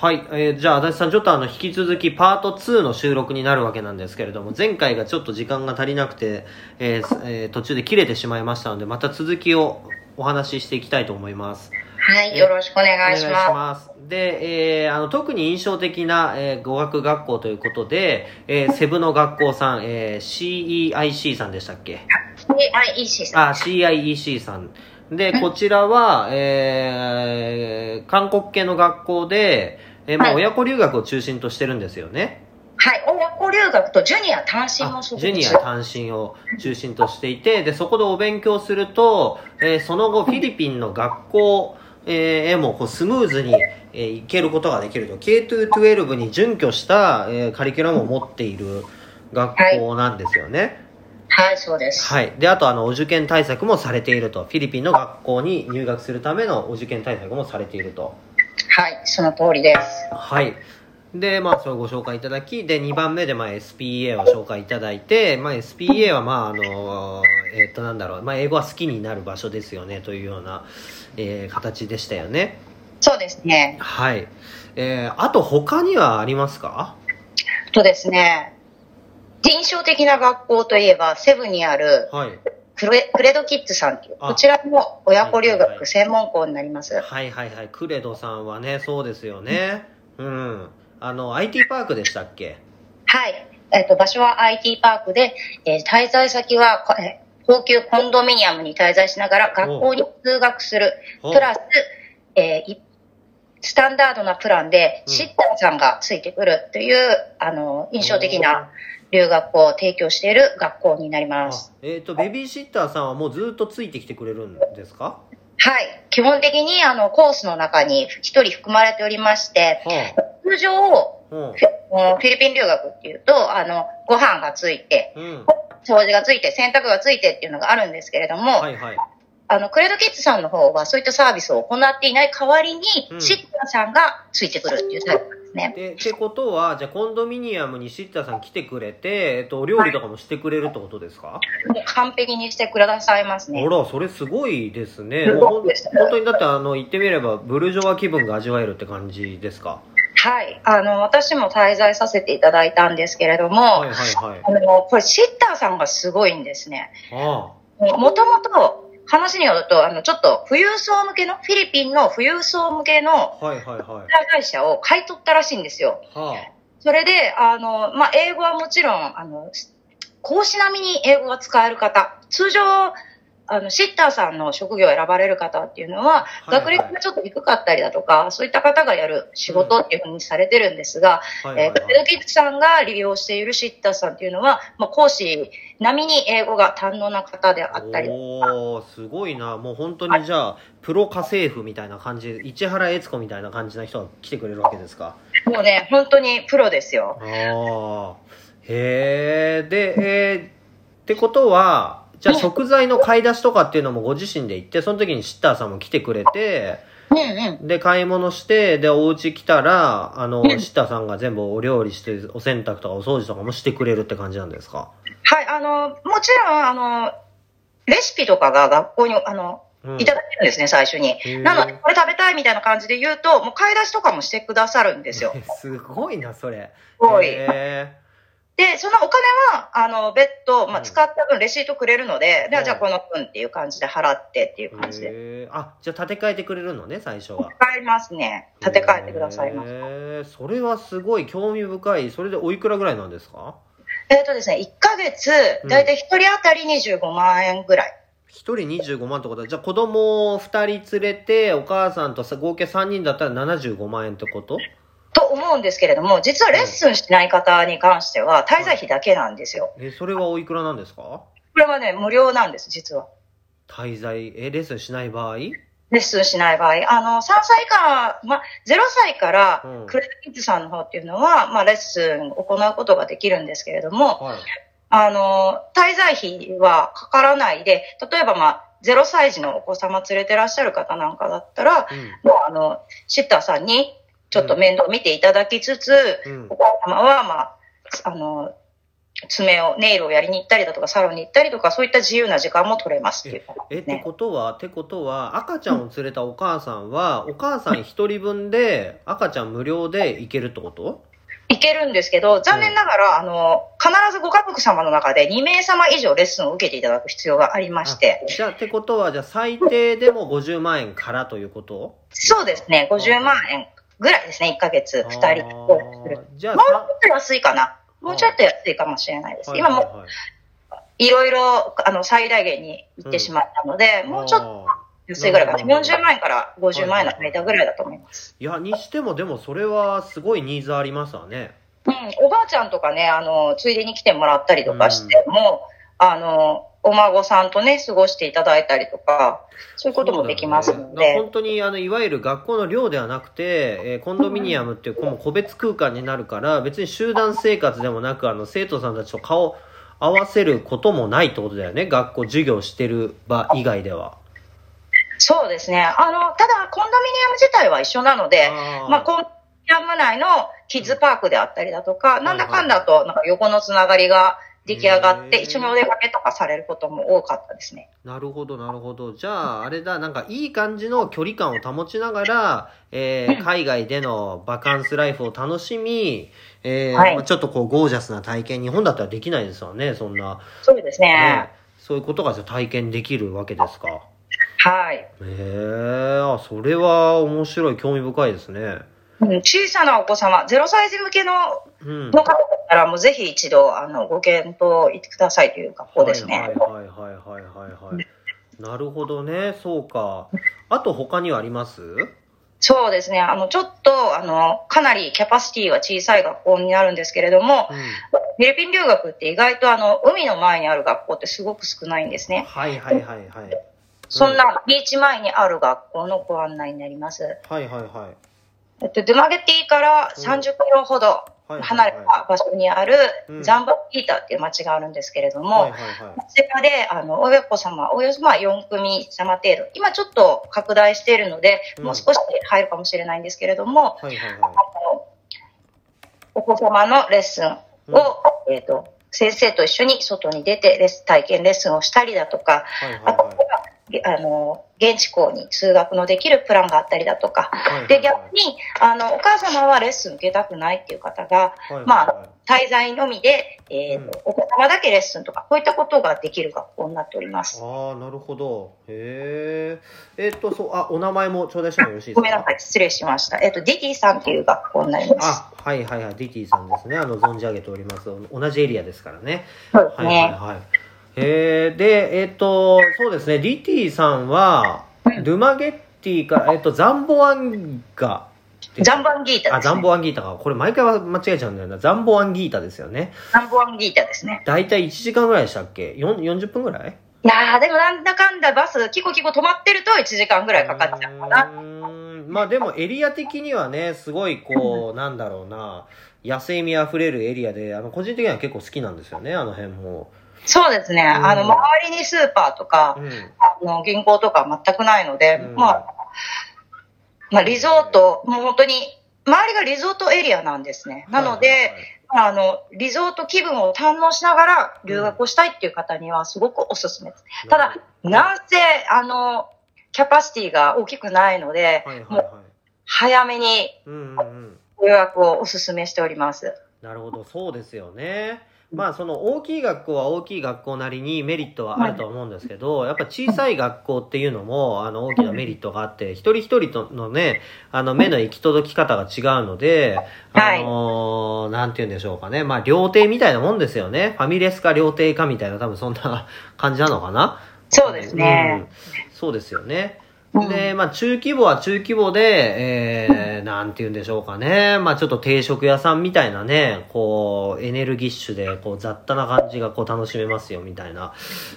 はい、えーじゃあ足立さんちょっとあの引き続きパート2の収録になるわけなんですけれども前回がちょっと時間が足りなくて、えーすえー途中で切れてしまいましたのでまた続きをお話ししていきたいと思いますはい、よろしくお願いします。ますで、えーあの特に印象的な、えー語学学校ということで、えーセブの学校さん、えー CEIC さんでしたっけ？CIEC さん。あ、CIEC さん。で、こちらは、えー、韓国系の学校で、えーまあ、はい親子留学を中心としてるんですよね。はい、親子留学とジュニア単身あもジュニア単身を中心としていて、で、そこでお勉強すると、えーその後フィリピンの学校、えーへもこうスムーズに、えー行けることができると。K212 に準拠した、えーカリキュラムを持っている学校なんですよね。はい、そうです。はい。で、あと、あの、お受験対策もされていると。フィリピンの学校に入学するためのお受験対策もされていると。はい、その通りです。はい。で、まあ、それをご紹介いただき、で、2番目で、まあ、SPA を紹介いただいて、まあ、SPA は、まあ、あの、えっと、なんだろう、まあ、英語は好きになる場所ですよね、というような、えー形でしたよね。そうですね。はい。えー、あと、他にはありますか？とですね、印象的な学校といえば、セブンにあるはい。クレクレドキッズさんという、あこちらも親子留学専門校になります。はいはいはい。クレドさんはね、そうですよね。うん。あの、IT パークでしたっけ？はい。えっ、と、場所は IT パークで、えー滞在先は、こえー高級コンドミニアムに滞在しながら学校に通学する。おプラス、えーいスタンダードなプランで、うんシッターさんがついてくるという、あの、印象的な留学を提供している学校になりまあす。えっ、と、ベビーシッターさんはもうずっとついてきてくれるんですか？はい。基本的に、あの、コースの中に一人含まれておりまして、は通常、あ。うん。フィリピン留学っていうと、あの、ご飯がついて、うん。掃除がついて、洗濯がついてっていうのがあるんですけれども、はいはい。あの、クレードキッズさんの方はそういったサービスを行っていない代わりに、うんシッターさんがついてくるっていうタイプね。で、ってことは、じゃあコンドミニアムにシッターさん来てくれて、えっと、お料理とかもしてくれるってことですか、もう完璧にしてくださいますね。あら、それすごいですね。すもうほんごいです本当にだって、あの、言ってみれば、ブルジョワ気分が味わえるって感じですか？はい。あの、私も滞在させていただいたんですけれども、はいはいはい。あの、これシッターさんがすごいんですね。あもともと、話によると、あの、ちょっと富裕層向けの、フィリピンの富裕層向けのあ。はいはいはい。会社を買い取ったらしいんですよ。はそれで、あの、まあ、英語はもちろん、あの、講師並みに英語が使える方、通常、あの、シッターさんの職業を選ばれる方っていうのは、はい学歴がちょっと低かったりだとか、そういった方がやる仕事っていうふうにされてるんですが、あ。はいはいえー、クレドキさんが利用しているシッターさんっていうのは、まあ、講師並みに英語が堪能な方であったり、おー、すごいな。もう本当にじゃあ、プロ家政婦みたいな感じ、市原悦子みたいな感じな人が来てくれるわけですか？もうね、本当にプロですよ。ああ。へえ。で、えーってことは、じゃあ食材の買い出しとかっていうのもご自身で行って、その時にシッターさんも来てくれて。で、買い物して、で、お家来たら、あの、うんシッターさんが全部お料理して、お洗濯とかお掃除とかもしてくれるって感じなんですか？はい、あの、もちろん、あの、レシピとかが学校に、あの、うんいただけるんですね、最初にー。なので、これ食べたいみたいな感じで言うと、もう買い出しとかもしてくださるんですよ。すごいな、それ。すごい。へで、そのお金は、あの、別途、まあ、うん使った分、レシートくれるので、でうんじゃあこの分っていう感じで払ってっていうー感じで。あ、じゃあ建て替えてくれるのね、最初は。買いますね。立て替えてくださいます。それはすごい興味深い。それでおいくらぐらいなんですか？えっ、とですね、1ヶ月うん、だいたい1人当たり25万円ぐらい。一人25万ってことは、じゃあ子供二人連れて、お母さんとさ合計3人だったら75万円ってことと？思うんですけれども、実はレッスンしない方に関しては、滞在費だけなんですよ。え、それはおいくらなんですか？これはね、無料なんです、実は。滞在、え、レッスンしない場合？レッスンしない場合、あの、3歳以下、ま、0歳からうん、クレドキッズさんの方っていうのは、まあ、レッスンを行うことができるんですけれども、はい。あの、滞在費はかからないで、例えばまあ、0歳児のお子様連れてらっしゃる方なんかだったら、うん。もうあの、シッターさんにちょっと面倒見ていただきつつ、うん。お。母様はまあ、あの、爪を、ネイルをやりに行ったりだとか、サロンに行ったりとか、そういった自由な時間も取れますっていう。ことえ。ってことは、ってことは、赤ちゃんを連れたお母さんは、お母さん一人分で、赤ちゃん無料で行けるってこと？いけるんですけど、残念ながら、あの、必ずご家族様の中で2名様以上レッスンを受けていただく必要がありまして、じゃあ、ってことは、じゃあ最低でも50万円からということ？そうですね、50万円ぐらいですね、1ヶ月、2人あ登録する。ーじゃあ、もうちょっと安いかな。もうちょっと安いかもしれないです。はい今もいはいいろいろ、あの、最大限に行ってしまったので、もうちょっと安いぐらいかな。なるほど40万円から50万円の間ぐらいだと思います。いや、にしても、でもそれはすごいニーズありますわね。うん、おばあちゃんとかね、あの、ついでに来てもらったりとかしても、あの、お孫さんとね、過ごしていただいたりとか、そういうこともできますのそうだよね。本当にあのいわゆる学校の寮ではなくて、えーコンドミニアムっていうこの個別空間になるから別に集団生活でもなくあの生徒さんたちと顔合わせることもないってことだよね。学校授業してる場以外では。そうですね。あの、ただ、コンドミニアム自体は一緒なので、あー。まあ、コンドミニアム内のキッズパークであったりだとか、んなんだかんだと、なんか横のつながりが出来上がって、一緒にお出かけとかされることも多かったですね。なるほどなるほど。じゃああれだなんかいい感じの距離感を保ちながら、えー海外でのバカンスライフを楽しみ、えーはい。まあちょっとこうゴージャスな体験日本だったらできないですわねそんな、そうですね。ね、そういうことが体験できるわけですか。はい。へえあそれは面白い興味深いですねうん。小さなお子様、0歳児向けのうん。の方だったら、もうぜひ一度、あの、ご検討いってくださいという学校ですね。はいはいはいはいはいはいはい。なるほどね。そうか。あと他にはあります？そうですね。あの、ちょっと、あの、かなりキャパシティは小さい学校になるんですけれども、うん。フィリピン留学って意外とあの、海の前にある学校ってすごく少ないんですね。はいはいはいはい。そんなビーチ前にある学校のご案内になります。はいはいはいえっと、ドゥマゲティから30キロほどはい離れた場所にあるうん。ザンバギータっていう町があるんですけれども、はいはいはい。こちらで、あの、親子様、およそまあ4組様程度、今ちょっと拡大しているので、うん。もう少し入るかもしれないんですけれども、あのお子様のレッスンを、えっ、と、先生と一緒に外に出てレッス体験レッスンをしたりだとか、あとあの、現地校に通学のできるプランがあったりだとか、で、逆に、あの、お母様はレッスン受けたくないっていう方が、まはあ、滞在のみで、えーとお子様だけレッスンとか、こういったことができる学校になっております。ああなるほど。へええっとそうあお名前も頂戴してもよろしいですか？ごめんなさい、失礼しました。えっ、と、ディティさんっていう学校になります。あはいはいはい。ディティさんですね。あの存じ上げております。同じエリアですからね。そうですはいはいね。はいえー、でえっ、とそうですねディティさんはドゥマゲッティから、えっとザンボアンガ。ザンボアンギータあです、ね。ザンボアンギータか。これ毎回は間違えちゃうんだよな。ザンボアンギータですよね。ザンボアンギータですね。大体1時間ぐらいでしたっけ？4 40分ぐらい？いやー、でもなんだかんだバス、キコキコ止まってると1時間ぐらいかかっちゃうかな。うーん。まあでもエリア的にはねすごいこうなんだろうな。野生味あふれるエリアであの個人的には結構好きなんですよねあの辺も、そうですね。んあの、周りにスーパーとかう、ん、あの銀行とか全くないので、うんまあ、まあ、リゾート、もう本当に、周りがリゾートエリアなんですね。なので、はいはいはいあの、リゾート気分を堪能しながら留学をしたいっていう方にはすごくおすすめです。ただ、なんせ、あの、キャパシティが大きくないので、はいはいもうはい早めにうんうんうん予約をおすすめしております。なるほどそうですよねまあその大きい学校は大きい学校なりにメリットはあるとは思うんですけど、やっぱ小さい学校っていうのもあの大きなメリットがあって、一人一人とのね、あの目の行き届き方が違うので、あのーなんて言うんでしょうかね。まあ料亭みたいなもんですよね。ファミレスか料亭かみたいな多分そんな感じなのかな。そうですね。うんそうですよね。うんで、まあ中規模は中規模で、えー、なんて言うんでしょうかね。まあちょっと定食屋さんみたいなね、こう、エネルギッシュで、こう雑多な感じがこう楽しめますよみたいな。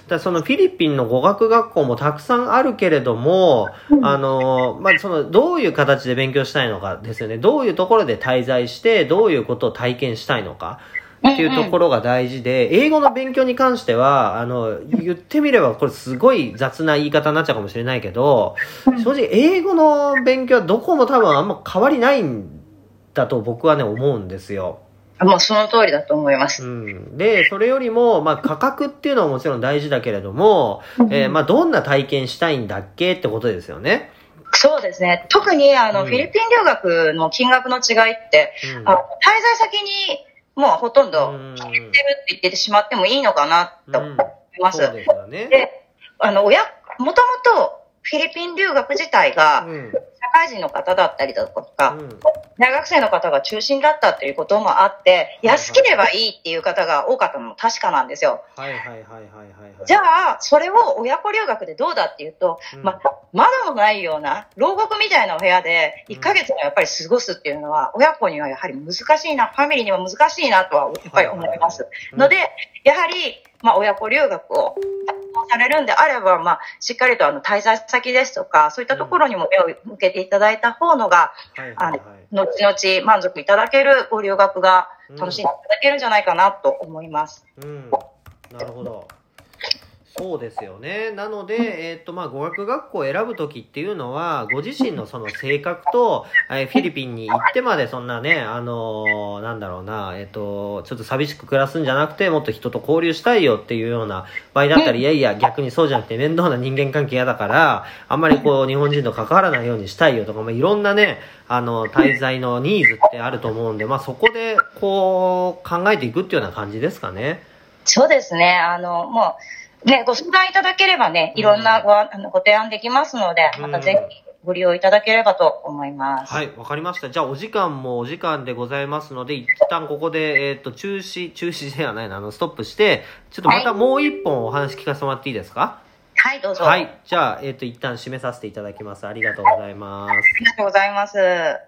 だそのフィリピンの語学学校もたくさんあるけれども、あの、まあその、どういう形で勉強したいのかですよね。どういうところで滞在して、どういうことを体験したいのか。っていうところが大事で、英語の勉強に関しては、あの、言ってみればこれすごい雑な言い方になっちゃうかもしれないけど、正直英語の勉強はどこも多分あんま変わりないんだと僕はね思うんですよ。もうその通りだと思います。うん。で、それよりも、まあ、価格っていうのはもちろん大事だけれども、えーまあ、どんな体験したいんだっけってことですよね。そうですね。特にあの、うんフィリピン留学の金額の違いって、うんあの滞在先にもうほとんどうん決めてるって言ってしまってもいいのかなと思います。そうですよね。で、あの、親、もともとフィリピン留学自体がうん。社会人の方だったりだとか、うん大学生の方が中心だったということもあって、安ければいいっていう方が多かったのも確かなんですよ。はいはいはいはいはいはい。じゃあ、それを親子留学でどうだっていうと、うんまあ、窓もないような、牢獄みたいなお部屋で、1ヶ月もやっぱり過ごすっていうのは、親子にはやはり難しいな、ファミリーには難しいなとは、やっぱり思います。うんので、やはり、まあ、親子留学をされるんであれば、まあ、しっかりとあの、滞在先ですとか、そういったところにも目を向けていただいた方のが、はいはいはい。後々満足いただけるご留学が楽しんでいただけるんじゃないかなと思います。うん、なるほど。そうですよね。なので、えっ、と、まあ、語学学校を選ぶときっていうのは、ご自身のその性格と、えーフィリピンに行ってまでそんなね、あのーなんだろうな、えっ、と、ちょっと寂しく暮らすんじゃなくて、もっと人と交流したいよっていうような場合だったら、いやいや、逆にそうじゃなくて面倒な人間関係嫌だから、あんまりこう、日本人と関わらないようにしたいよとか、まあ、いろんなね、あの、滞在のニーズってあると思うんで、まあ、そこで、こう、考えていくっていうような感じですかね。そうですね。あの、もう、ね、ご相談いただければね、いろんなご,、あのご提案できますので、またぜひご利用いただければと思います。はい、わかりました。じゃあ、お時間もお時間でございますので、一旦ここで、えっ、と、中止、中止ではないな、あの、ストップして、ちょっとまたもう一本お話聞かせてもらっていいですか？はい、どうぞ。はい。じゃあ、えっ、と、一旦締めさせていただきます。ありがとうございます。ありがとうございます。